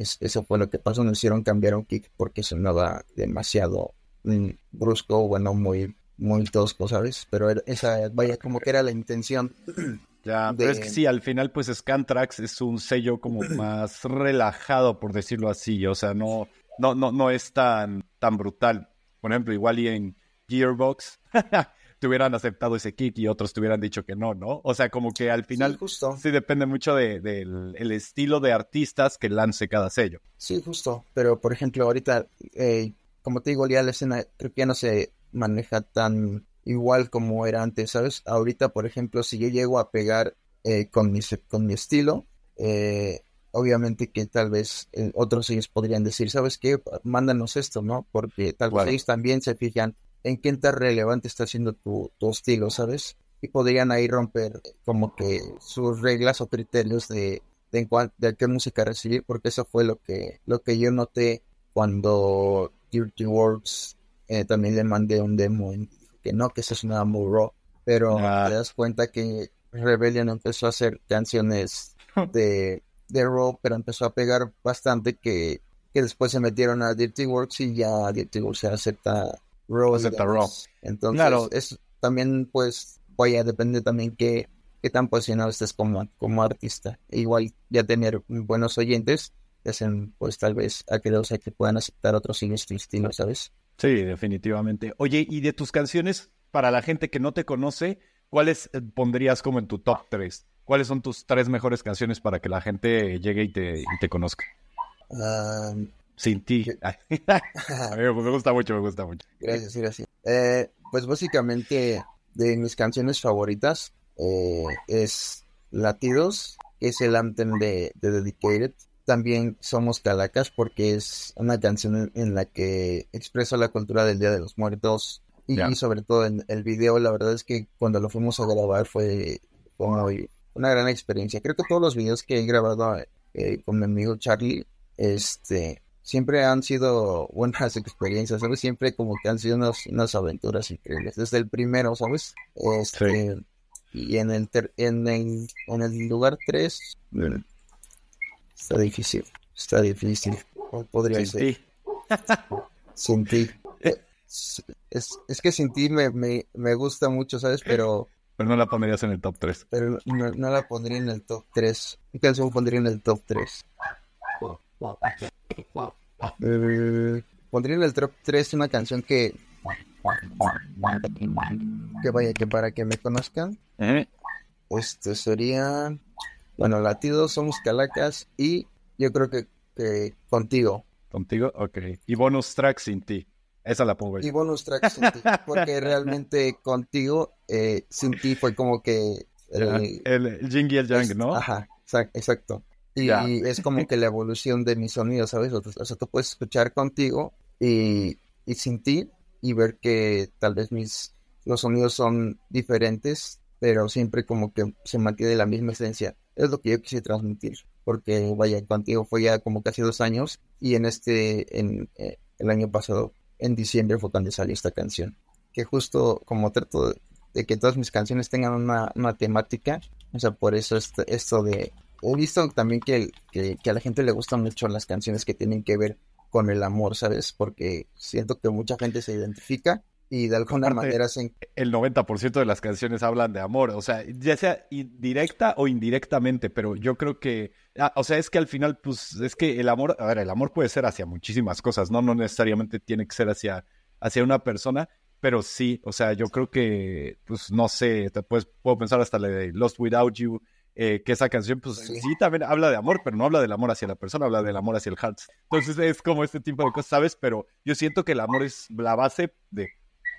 B: Kike, eso fue lo que pasó, nos hicieron cambiar un kick porque sonaba demasiado mm, brusco, bueno, muy, muy tosco, ¿sabes? Pero esa, vaya, como que era la intención.
A: Ya, pero es que sí, al final, pues Scantrax es un sello como más relajado, por decirlo así. O sea, no, no, no, no es tan, tan brutal. Por ejemplo, igual y en Gearbox te hubieran aceptado ese kit y otros te hubieran dicho que no, ¿no? O sea, como que al final sí,
B: justo.
A: sí depende mucho del de, el estilo de artistas que lance cada sello.
B: Sí, justo. Pero, por ejemplo, ahorita, eh, como te digo, ya la escena creo que ya no se maneja tan igual como era antes, ¿sabes? Ahorita, por ejemplo, si yo llego a pegar eh, con, mi, con mi estilo, eh, obviamente que tal vez eh, otros ellos podrían decir, ¿sabes qué? Mándanos esto, ¿no? Porque tal vez ellos también se fijan en qué tan relevante está siendo tu, tu estilo, ¿sabes? Y podrían ahí romper como que sus reglas o criterios de, de, de qué música recibir, porque eso fue lo que, lo que yo noté cuando Dirty Works eh, también le mandé un demo y que no, que eso es una muy raw, pero ah. te das cuenta que Rebellion empezó a hacer canciones de de Raw, pero empezó a pegar bastante que, que después se metieron a Dirty Works y ya Dirty Works se acepta Raw.
A: Acepta Raw.
B: Entonces, claro. es también pues, vaya, depende también qué, qué tan posicionado estés como, como artista. igual ya tener buenos oyentes hacen pues tal vez a que que puedan aceptar otros estilos, ¿sabes?
A: Sí, definitivamente. Oye, y de tus canciones, para la gente que no te conoce, ¿cuáles eh, pondrías como en tu top 3? ¿Cuáles son tus tres mejores canciones para que la gente llegue y te, te conozca? Sin ti. me gusta mucho, me gusta mucho.
B: Gracias, gracias. Eh, pues básicamente de mis canciones favoritas eh, es Latidos, que es el anthem de, Dedicated. También Somos Calacas porque es una canción en, la que expreso la cultura del Día de los Muertos y, sobre todo en el video, la verdad es que cuando lo fuimos a grabar fue, una gran experiencia. Creo que todos los videos que he grabado eh, con mi amigo Charlie, este, siempre han sido buenas experiencias, ¿sabes? Siempre como que han sido unas, aventuras increíbles. Desde el primero, ¿sabes? Este, Y en el, en, en, el lugar 3, está difícil, está difícil. podría ser? Sin ti. Es, es que sin ti me, me, me gusta mucho, ¿sabes? Pero
A: pero no la pondrías en el top 3.
B: Pero no, la pondría en el top 3. ¿Qué canción pondría en el top 3? Eh, pondría en el top 3 una canción que. Que vaya, que para que me conozcan. ¿Eh? Este sería. Bueno, Latidos, Somos Calacas y yo creo que, que Contigo.
A: ¿Contigo? Ok. Y bonus track sin ti. Esa la pongo
B: Y bonus track sin ti, porque realmente contigo, eh, sin ti fue como que...
A: El, el, y el Yang, ¿no?
B: Ajá, exacto. Y, es como que la evolución de mi sonido, ¿sabes? O sea, tú puedes escuchar contigo y, y sin ti y ver que tal vez mis los sonidos son diferentes, pero siempre como que se mantiene la misma esencia. Es lo que yo quise transmitir, porque vaya, contigo fue ya como casi dos años y en este, en eh, el año pasado en diciembre fue cuando salió esta canción. Que justo como trato de que todas mis canciones tengan una, temática, o sea, por eso esto, esto de... He visto también que, que, a la gente le gustan mucho las canciones que tienen que ver con el amor, ¿sabes? Porque siento que mucha gente se identifica y de alguna manera se...
A: El 90% de las canciones hablan de amor, o sea, ya sea directa o indirectamente, pero yo creo que, ah, o sea, es que al final, pues, es que el amor, a ver, el amor puede ser hacia muchísimas cosas, ¿no? No necesariamente tiene que ser hacia, hacia una persona, pero sí, o sea, yo creo que, pues, no sé, te puedes, puedo pensar hasta la de Lost Without You, eh, que esa canción, pues sí. también habla de amor, pero no habla del amor hacia la persona, habla del amor hacia el heart. Entonces es como este tipo de cosas, ¿sabes? Pero yo siento que el amor es la base de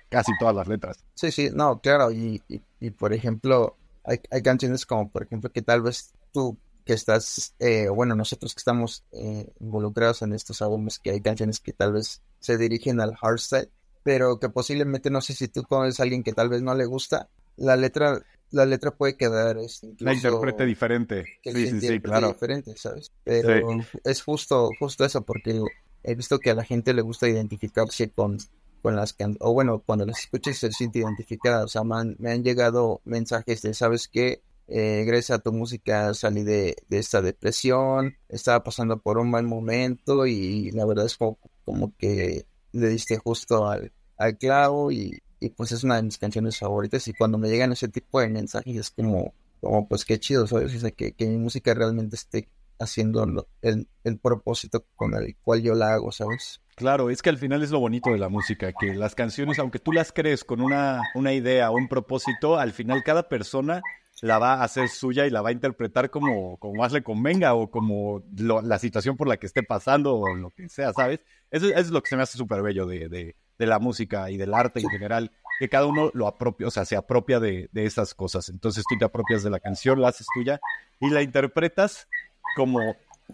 A: casi todas las letras.
B: Sí, sí, no, claro, y, y, por ejemplo, hay, hay, canciones como, por ejemplo, que tal vez tú que estás, eh, bueno, nosotros que estamos eh, involucrados en estos álbumes, que hay canciones que tal vez se dirigen al hardstyle, pero que posiblemente, no sé si tú conoces a alguien que tal vez no le gusta, la letra, la letra puede quedar es,
A: incluso, la interprete diferente. sí, sí, sí, claro.
B: Diferente, ¿sabes? Pero es justo, justo eso, porque he visto que a la gente le gusta identificarse con, con las que, o bueno, cuando las escuchas se siente identificada, o sea, me han, llegado mensajes de, ¿sabes qué? Eh, gracias a tu música salí de, esta depresión, estaba pasando por un mal momento y la verdad es como, como que le diste justo al, al clavo y, y, pues es una de mis canciones favoritas y cuando me llegan ese tipo de mensajes es como, como pues qué chido, ¿sabes? que, que mi música realmente esté haciendo el, el propósito con el cual yo la hago, ¿sabes?
A: Claro, es que al final es lo bonito de la música, que las canciones, aunque tú las crees con una, una idea o un propósito, al final cada persona la va a hacer suya y la va a interpretar como, como más le convenga o como la situación por la que esté pasando o lo que sea, ¿sabes? Eso, es lo que se me hace súper bello de, de, de, la música y del arte en general, que cada uno lo apropia, o sea, se apropia de, de esas cosas. Entonces tú te apropias de la canción, la haces tuya y la interpretas como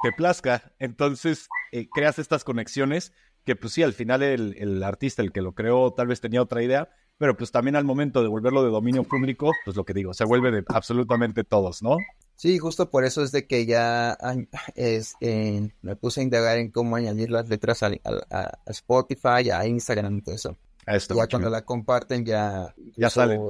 A: te plazca. Entonces eh, creas estas conexiones que pues sí, al final el, el, artista, el que lo creó, tal vez tenía otra idea, pero pues también al momento de volverlo de dominio público, pues lo que digo, se vuelve de absolutamente todos, ¿no?
B: Sí, justo por eso es de que ya es, me puse a indagar en cómo añadir las letras a, Spotify, a Instagram y todo eso. ya cuando la comparten ya...
A: Ya sale.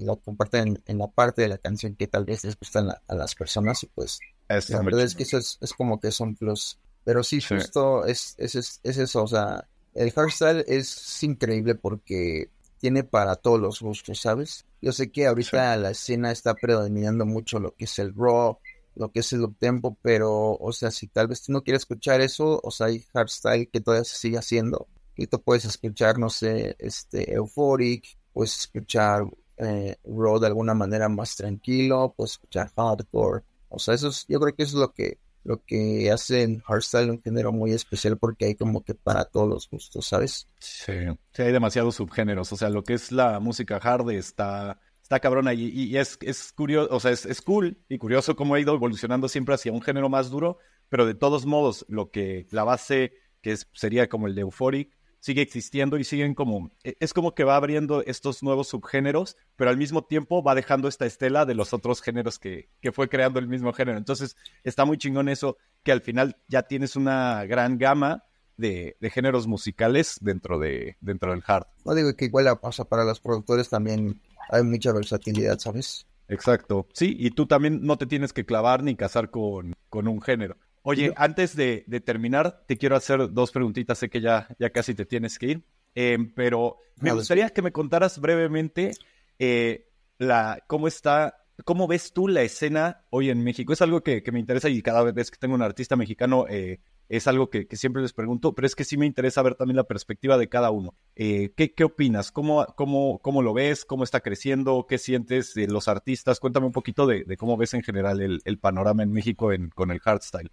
B: Lo comparten en la parte de la canción que tal vez les gustan a las personas y pues la verdad es que eso es, como que son plus. Pero sí, justo es, es, es, eso, o sea, el hardstyle es increíble porque tiene para todos los gustos, ¿sabes? Yo sé que ahorita la escena está predominando mucho lo que es el raw, lo que es el uptempo, pero, o sea, si tal vez tú no quieres escuchar eso, o sea, hay hardstyle que todavía se sigue haciendo. Y tú puedes escuchar, no sé, este, Euphoric, puedes escuchar eh, raw de alguna manera más tranquilo, puedes escuchar hardcore, o sea, eso es, yo creo que eso es lo que, lo que hace en hardstyle un género muy especial porque hay como que para todos los gustos, ¿sabes?
A: Sí, sí hay demasiados subgéneros. O sea, lo que es la música hard está, está cabrona y, es, es curioso, o sea, es, es, cool y curioso cómo ha ido evolucionando siempre hacia un género más duro, pero de todos modos, lo que la base que es, sería como el de Euphoric, sigue existiendo y siguen como, e, es como que va abriendo estos nuevos subgéneros, pero al mismo tiempo va dejando esta estela de los otros géneros que, que fue creando el mismo género. Entonces está muy chingón eso, que al final ya tienes una gran gama de, de géneros musicales dentro, de, dentro del hard.
B: No digo que igual pasa para los productores también hay mucha versatilidad, ¿sabes?
A: Exacto, sí, y tú también no te tienes que clavar ni casar con, con un género. Oye, antes de, terminar, te quiero hacer dos preguntitas. Sé que ya, ya casi te tienes que ir, em, pero me gustaría que me contaras brevemente eh, la, cómo está, cómo ves tú la escena hoy en México. Es algo que, me interesa y cada vez que tengo un artista mexicano eh, es algo que, siempre les pregunto, pero es que sí me interesa ver también la perspectiva de cada uno. Eh, ¿qué, ¿qué, opinas? ¿Cómo, cómo, ¿Cómo lo ves? ¿Cómo está creciendo? ¿Qué sientes de los artistas? Cuéntame un poquito de, cómo ves en general el, el panorama en México en, con el hardstyle.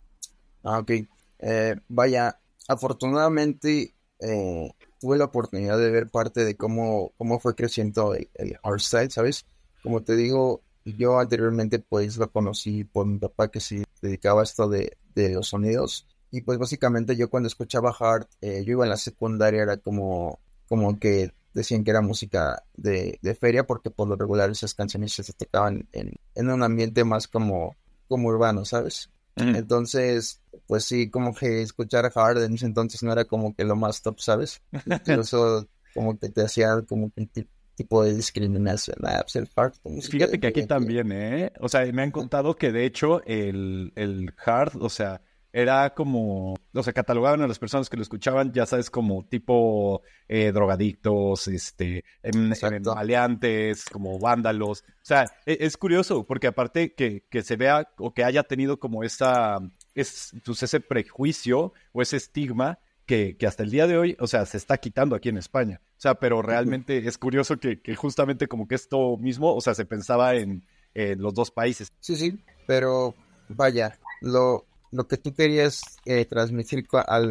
B: Ah, ok. Eh, vaya, afortunadamente eh, tuve la oportunidad de ver parte de cómo, cómo fue creciendo el, el hardstyle, ¿sabes? Como te digo, yo anteriormente pues lo conocí por mi papá que se dedicaba a esto de, los sonidos. Y pues básicamente yo cuando escuchaba hard, eh, yo iba en la secundaria, era como, como que decían que era música de, feria porque por lo regular esas canciones se tocaban en, en un ambiente más como, como urbano, ¿sabes? Entonces, pues sí, como que escuchar hard en ese entonces no era como que lo más top, ¿sabes? Eso como que te hacía como que tipo de discriminación. Ah, pues el hard,
A: Fíjate que aquí también, ¿eh? O sea, me han contado que de hecho el, el hard, o sea, era como, o sea, catalogaban a las personas que lo escuchaban, ya sabes, como tipo eh, drogadictos, este, em, maleantes, como vándalos. O sea, e, es, curioso, porque aparte que, que, se vea o que haya tenido como esa, es, pues ese prejuicio o ese estigma que, que, hasta el día de hoy, o sea, se está quitando aquí en España. O sea, pero realmente es curioso que, que justamente como que esto mismo, o sea, se pensaba en, en los dos países.
B: Sí, sí, pero vaya, lo, lo que tú querías eh, transmitir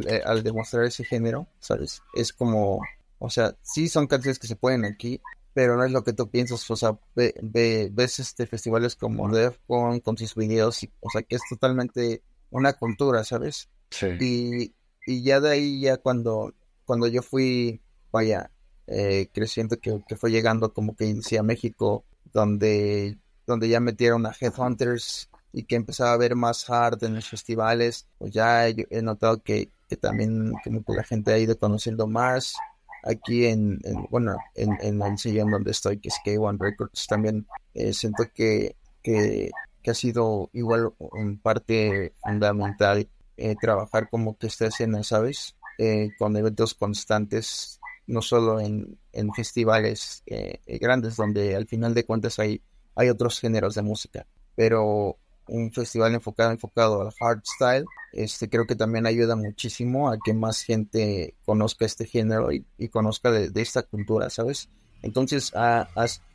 B: eh, al, demostrar ese género, ¿sabes? Es como, o sea, sí son canciones que se pueden aquí, pero no es lo que tú piensas, o sea, ves este festivales como Defcon con sus videos, y, o sea, que es totalmente una cultura, ¿sabes?
A: Sí.
B: Y, y ya de ahí, ya cuando, cuando yo fui, vaya, eh, creciendo, que, que fue llegando como que inicié a México, donde, donde ya metieron a Headhunters y que empezaba a ver más hard en los festivales, pues ya he, notado que, que también que la gente ha ido conociendo más. Aquí en, bueno, en, en el sillón donde estoy, que es K1 Records, también eh, siento que, que, ha sido igual en parte fundamental eh, trabajar como que esta escena, ¿sabes? Eh, con eventos constantes, no solo en, en festivales grandes, donde al final de cuentas hay, hay otros géneros de música, pero un festival enfocado, enfocado al hardstyle, este, creo que también ayuda muchísimo a que más gente conozca este género y, conozca de, esta cultura, ¿sabes? Entonces, a,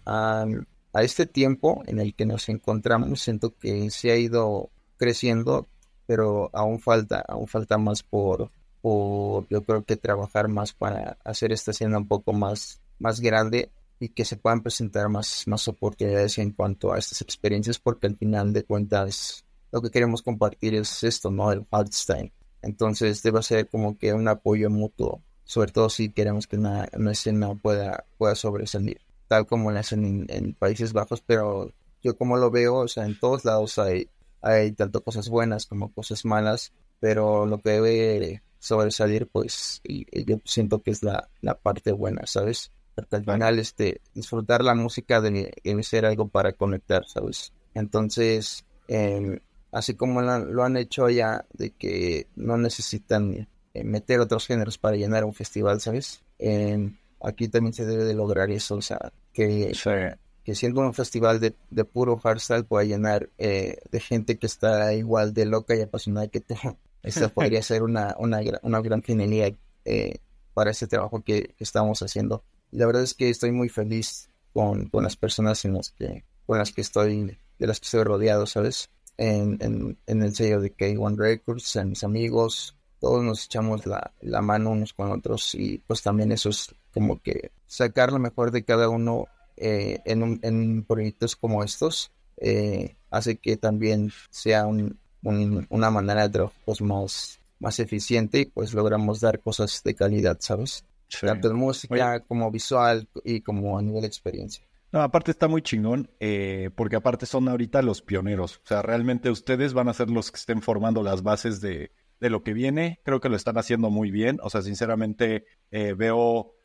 B: a, a, este tiempo en el que nos encontramos, siento que se ha ido creciendo, pero aún falta, aún falta más por, por yo creo que trabajar más para hacer esta escena un poco más, más grande y que se puedan presentar más, más oportunidades en cuanto a estas experiencias, porque al final de cuentas lo que queremos compartir es esto, ¿no? El hardstyle. Entonces debe ser como que un apoyo mutuo, sobre todo si queremos que una, escena pueda, pueda sobresalir, tal como la hacen en, Países Bajos, pero yo como lo veo, o sea, en todos lados hay, hay tanto cosas buenas como cosas malas, pero lo que debe sobresalir, pues, yo siento que es la, la parte buena, ¿sabes? Porque al final este, disfrutar la música debe, ser algo para conectar, ¿sabes? Entonces, em, así como lo, han hecho ya, de que no necesitan eh, meter otros géneros para llenar un festival, ¿sabes? Em, aquí también se debe de lograr eso, o sea, que, que siendo un festival de, de puro hardstyle pueda llenar eh, de gente que está igual de loca y apasionada que tú. Esa podría ser una, una, una gran finalidad eh, para ese trabajo que estamos haciendo la verdad es que estoy muy feliz con, las personas en las que, con las que estoy, de las que estoy rodeado, ¿sabes? En, en, el sello de K1 Records, a mis amigos, todos nos echamos la, mano unos con otros y pues también eso es como que sacar lo mejor de cada uno eh, en, en proyectos como estos eh, hace que también sea una manera de trabajo pues, más, más eficiente y pues logramos dar cosas de calidad, ¿sabes? Tanto en música como visual y como a nivel de experiencia.
A: No, aparte está muy chingón, eh, porque aparte son ahorita los pioneros. O sea, realmente ustedes van a ser los que estén formando las bases de, de lo que viene. Creo que lo están haciendo muy bien. O sea, sinceramente eh, veo,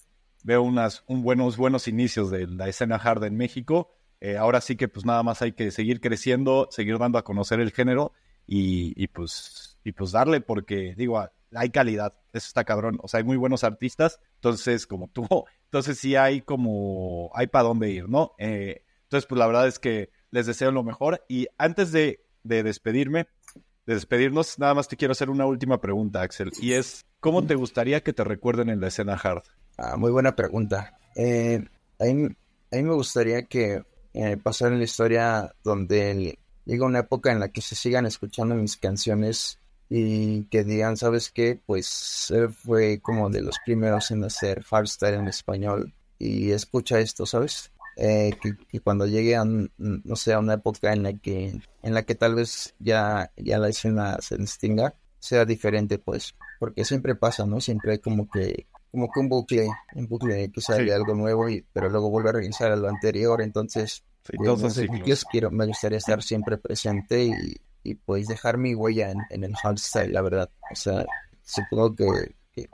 A: veo unas, un buenos, buenos inicios de la escena hard en México. Eh, ahora sí que pues nada más hay que seguir creciendo, seguir dando a conocer el género y, y pues, y pues darle, porque digo, hay calidad, eso está cabrón, o sea, hay muy buenos artistas, entonces como tú, entonces sí hay como, hay para dónde ir, ¿no? Eh, entonces, pues la verdad es que les deseo lo mejor y antes de, despedirme, de despedirnos, nada más te quiero hacer una última pregunta, Axel, y es, ¿cómo te gustaría que te recuerden en la escena hard?
B: Ah, muy buena pregunta. Eh, a, mí, me gustaría que eh, pasara en la historia donde llega una época en la que se sigan escuchando mis canciones y que digan, ¿sabes qué? Pues él fue como de los primeros en hacer hardstyle en español y escucha esto, ¿sabes? Eh, que, cuando llegue a, no sé, a una época en la que, en la que tal vez ya, ya la escena se distinga, sea diferente, pues, porque siempre pasa, ¿no? Siempre hay como que, como que un bucle, un bucle que sale algo nuevo, y, pero luego vuelve a regresar a lo anterior, entonces, pues, quiero, me gustaría estar siempre presente y, y pues dejar mi huella en, el hardstyle, la verdad. O sea, supongo que,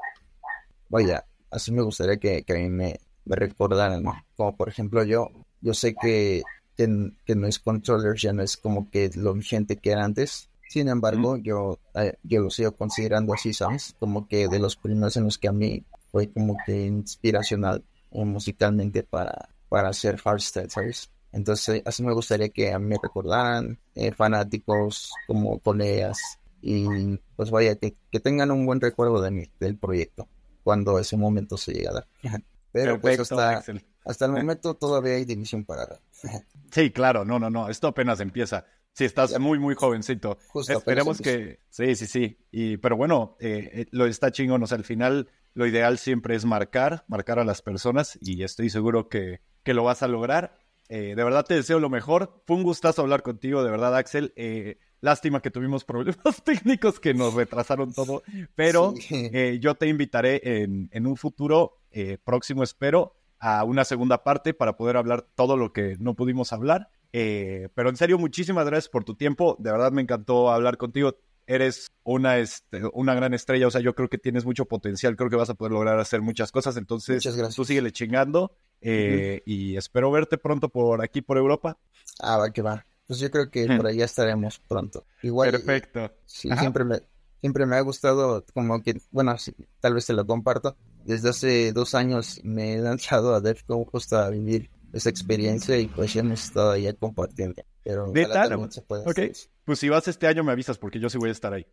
B: vaya, así me gustaría que, a mí me, me recordaran, Como por ejemplo yo, yo sé que, que, que no es controller, ya no es como que lo vigente que era antes. Sin embargo, yo, eh, yo lo sigo considerando así, ¿sabes? Como que de los primeros en los que a mí fue como que inspiracional eh, musicalmente para, para hacer hardstyle, ¿sabes? Entonces, así me gustaría que a mí me recordaran eh, fanáticos como colegas y pues vaya, que, tengan un buen recuerdo de mí, del proyecto, cuando ese momento se llegue a dar. Pero pues hasta, hasta el momento todavía hay división para
A: Sí, claro, no, no, no, esto apenas empieza. Sí, estás muy, muy jovencito. Esperemos que... Sí, sí, sí. Y, pero bueno, eh, eh, lo está chingón. O sea, al final lo ideal siempre es marcar, marcar a las personas y estoy seguro que, que lo vas a lograr. Eh, de verdad te deseo lo mejor. Fue un gustazo hablar contigo, de verdad, Axel. Eh, lástima que tuvimos problemas técnicos que nos retrasaron todo, pero eh, yo te invitaré en, un futuro próximo, espero, a una segunda parte para poder hablar todo lo que no pudimos hablar. pero en serio, muchísimas gracias por tu tiempo. De verdad me encantó hablar contigo. eres una, este, una gran estrella, o sea, yo creo que tienes mucho potencial, creo que vas a poder lograr hacer muchas cosas, entonces
B: Muchas gracias.
A: tú síguele chingando eh, y espero verte pronto por aquí, por Europa.
B: Ah, va que va. Pues yo creo que por allá estaremos pronto. Igual,
A: Perfecto.
B: sí,
A: Ajá.
B: siempre me, siempre me ha gustado, como que, bueno, sí, tal vez te lo comparto. Desde hace dos años me he lanzado a DEFCON justo a vivir esa experiencia y pues ya me he estado allá compartiendo. Pero
A: ¿Neta?
B: también se pueda
A: Ok.
B: hacer.
A: Pues si vas este año me avisas porque yo sí voy a estar ahí.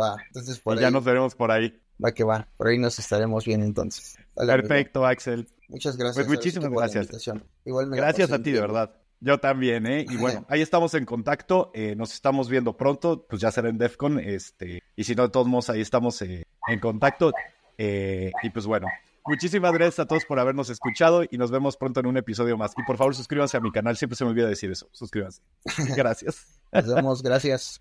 B: Va, entonces por
A: y
B: ahí
A: ya nos veremos por ahí.
B: va que va. Por ahí nos estaremos bien entonces. Amigo.
A: Perfecto, Axel.
B: Muchas gracias.
A: Pues muchísimas gracias.
B: Igual me
A: Gracias a ti, de verdad. Yo también, ¿eh? Y bueno, ahí estamos en contacto. eh, nos estamos viendo pronto. Pues ya será en DEFCON. Este, y si no, de todos modos, ahí estamos eh, en contacto. eh, y pues bueno, muchísimas gracias a todos por habernos escuchado y nos vemos pronto en un episodio más. Y por favor, suscríbanse a mi canal. Siempre se me olvida decir eso. Suscríbanse. Gracias.
B: Nos vemos, gracias.